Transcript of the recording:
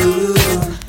you.